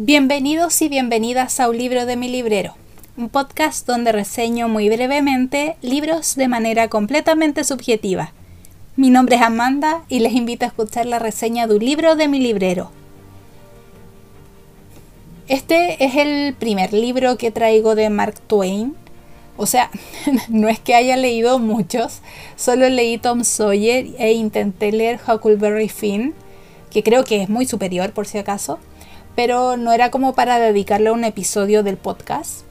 Bienvenidos y bienvenidas a Un libro de mi librero, un podcast donde reseño muy brevemente libros de manera completamente subjetiva. Mi nombre es Amanda y les invito a escuchar la reseña de un libro de mi librero. Este es el primer libro que traigo de Mark Twain. O sea, no es que haya leído muchos, solo leí Tom Sawyer e intenté leer Huckleberry Finn, que creo que es muy superior por si acaso pero no era como para dedicarle a un episodio del podcast,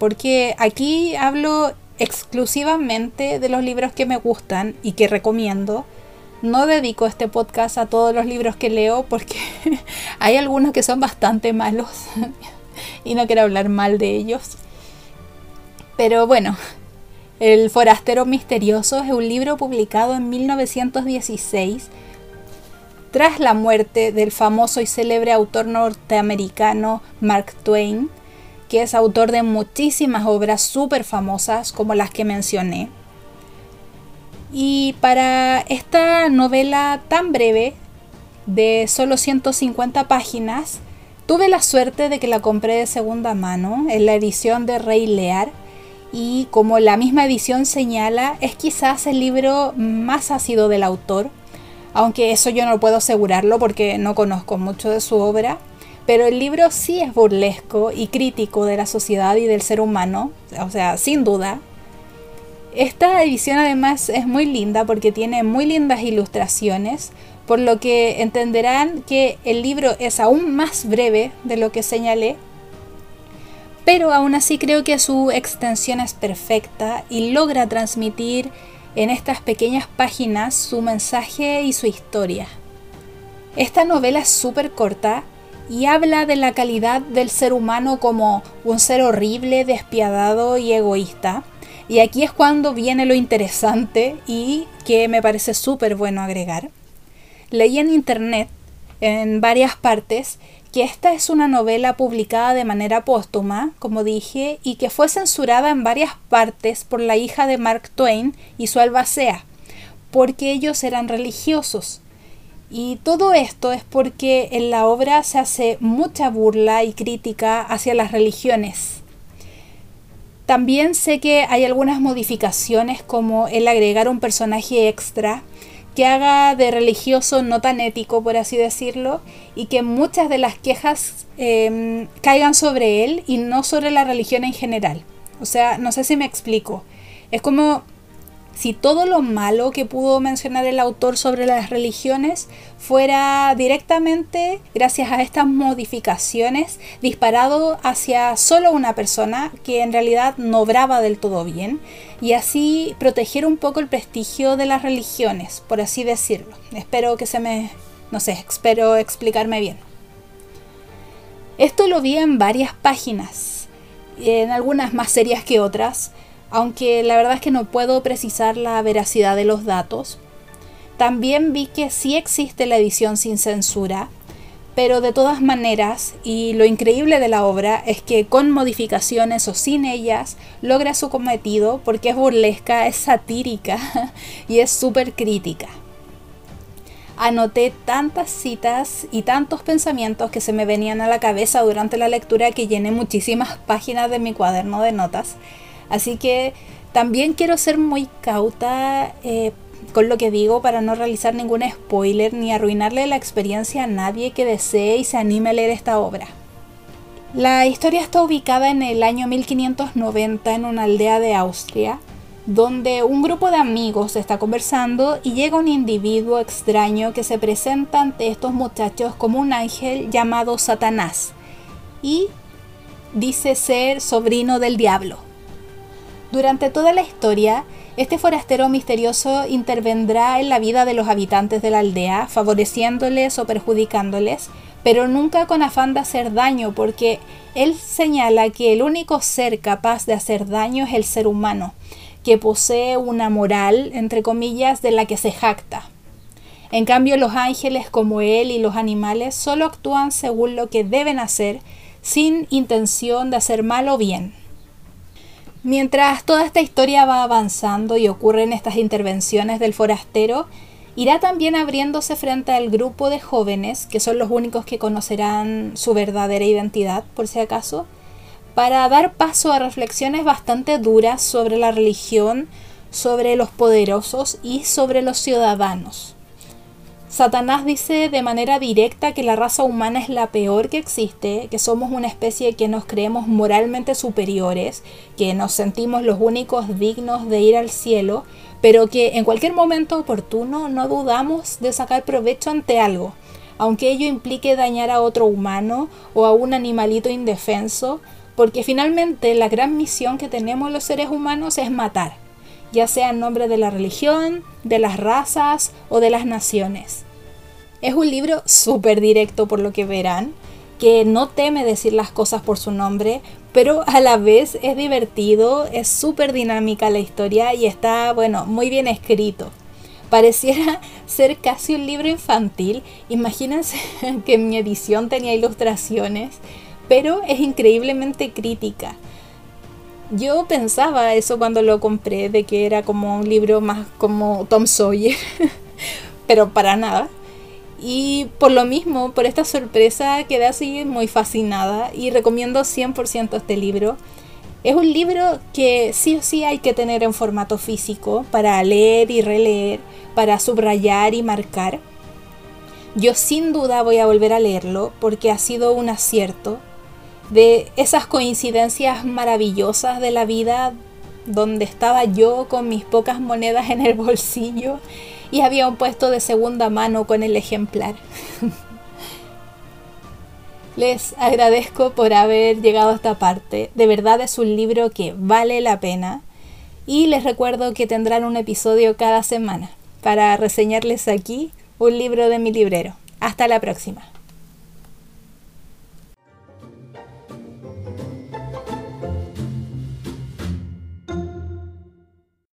porque aquí hablo exclusivamente de los libros que me gustan y que recomiendo. No dedico este podcast a todos los libros que leo porque hay algunos que son bastante malos y no quiero hablar mal de ellos. Pero bueno, El Forastero Misterioso es un libro publicado en 1916 tras la muerte del famoso y célebre autor norteamericano Mark Twain, que es autor de muchísimas obras súper famosas como las que mencioné. Y para esta novela tan breve, de solo 150 páginas, tuve la suerte de que la compré de segunda mano en la edición de Rey Lear y como la misma edición señala, es quizás el libro más ácido del autor, aunque eso yo no puedo asegurarlo porque no conozco mucho de su obra, pero el libro sí es burlesco y crítico de la sociedad y del ser humano, o sea, sin duda. Esta edición además es muy linda porque tiene muy lindas ilustraciones, por lo que entenderán que el libro es aún más breve de lo que señalé, pero aún así creo que su extensión es perfecta y logra transmitir en estas pequeñas páginas su mensaje y su historia. Esta novela es súper corta y habla de la calidad del ser humano como un ser horrible, despiadado y egoísta. Y aquí es cuando viene lo interesante y que me parece súper bueno agregar. Leí en internet, en varias partes, que esta es una novela publicada de manera póstuma, como dije, y que fue censurada en varias partes por la hija de Mark Twain y su albacea, porque ellos eran religiosos. Y todo esto es porque en la obra se hace mucha burla y crítica hacia las religiones. También sé que hay algunas modificaciones como el agregar un personaje extra que haga de religioso no tan ético, por así decirlo, y que muchas de las quejas em, caigan sobre él y no sobre la religión en general. O sea, no sé si me explico. Es como si todo lo malo que pudo mencionar el autor sobre las religiones fuera directamente, gracias a estas modificaciones, disparado hacia solo una persona que en realidad no obraba del todo bien, y así proteger un poco el prestigio de las religiones, por así decirlo. Espero que se me... no sé, espero explicarme bien. Esto lo vi en varias páginas, en algunas más serias que otras, aunque la verdad es que no puedo precisar la veracidad de los datos. También vi que sí existe la edición sin censura, pero de todas maneras, y lo increíble de la obra es que con modificaciones o sin ellas, logra su cometido porque es burlesca, es satírica y es súper crítica. Anoté tantas citas y tantos pensamientos que se me venían a la cabeza durante la lectura que llené muchísimas páginas de mi cuaderno de notas Así que también quiero ser muy cauta eh, con lo que digo para no realizar ningún spoiler ni arruinarle la experiencia a nadie que desee y se anime a leer esta obra. La historia está ubicada en el año 1590 en una aldea de Austria, donde un grupo de amigos está conversando y llega un individuo extraño que se presenta ante estos muchachos como un ángel llamado Satanás y dice ser sobrino del diablo. Durante toda la historia, este forastero misterioso intervendrá en la vida de los habitantes de la aldea, favoreciéndoles o perjudicándoles, pero nunca con afán de hacer daño, porque él señala que el único ser capaz de hacer daño es el ser humano, que posee una moral, entre comillas, de la que se jacta. En cambio, los ángeles como él y los animales solo actúan según lo que deben hacer, sin intención de hacer mal o bien. Mientras toda esta historia va avanzando y ocurren estas intervenciones del forastero, irá también abriéndose frente al grupo de jóvenes, que son los únicos que conocerán su verdadera identidad, por si acaso, para dar paso a reflexiones bastante duras sobre la religión, sobre los poderosos y sobre los ciudadanos. Satanás dice de manera directa que la raza humana es la peor que existe, que somos una especie que nos creemos moralmente superiores, que nos sentimos los únicos dignos de ir al cielo, pero que en cualquier momento oportuno no dudamos de sacar provecho ante algo, aunque ello implique dañar a otro humano o a un animalito indefenso, porque finalmente la gran misión que tenemos los seres humanos es matar ya sea en nombre de la religión, de las razas o de las naciones. Es un libro súper directo por lo que verán, que no teme decir las cosas por su nombre, pero a la vez es divertido, es súper dinámica la historia y está, bueno, muy bien escrito. Pareciera ser casi un libro infantil, imagínense que mi edición tenía ilustraciones, pero es increíblemente crítica yo pensaba eso cuando lo compré, de que era como un libro más como Tom Sawyer, pero para nada. Y por lo mismo, por esta sorpresa, quedé así muy fascinada y recomiendo 100% este libro. Es un libro que sí o sí hay que tener en formato físico para leer y releer, para subrayar y marcar. Yo sin duda voy a volver a leerlo porque ha sido un acierto de esas coincidencias maravillosas de la vida donde estaba yo con mis pocas monedas en el bolsillo y había un puesto de segunda mano con el ejemplar. Les agradezco por haber llegado a esta parte. De verdad es un libro que vale la pena. Y les recuerdo que tendrán un episodio cada semana para reseñarles aquí un libro de mi librero. Hasta la próxima.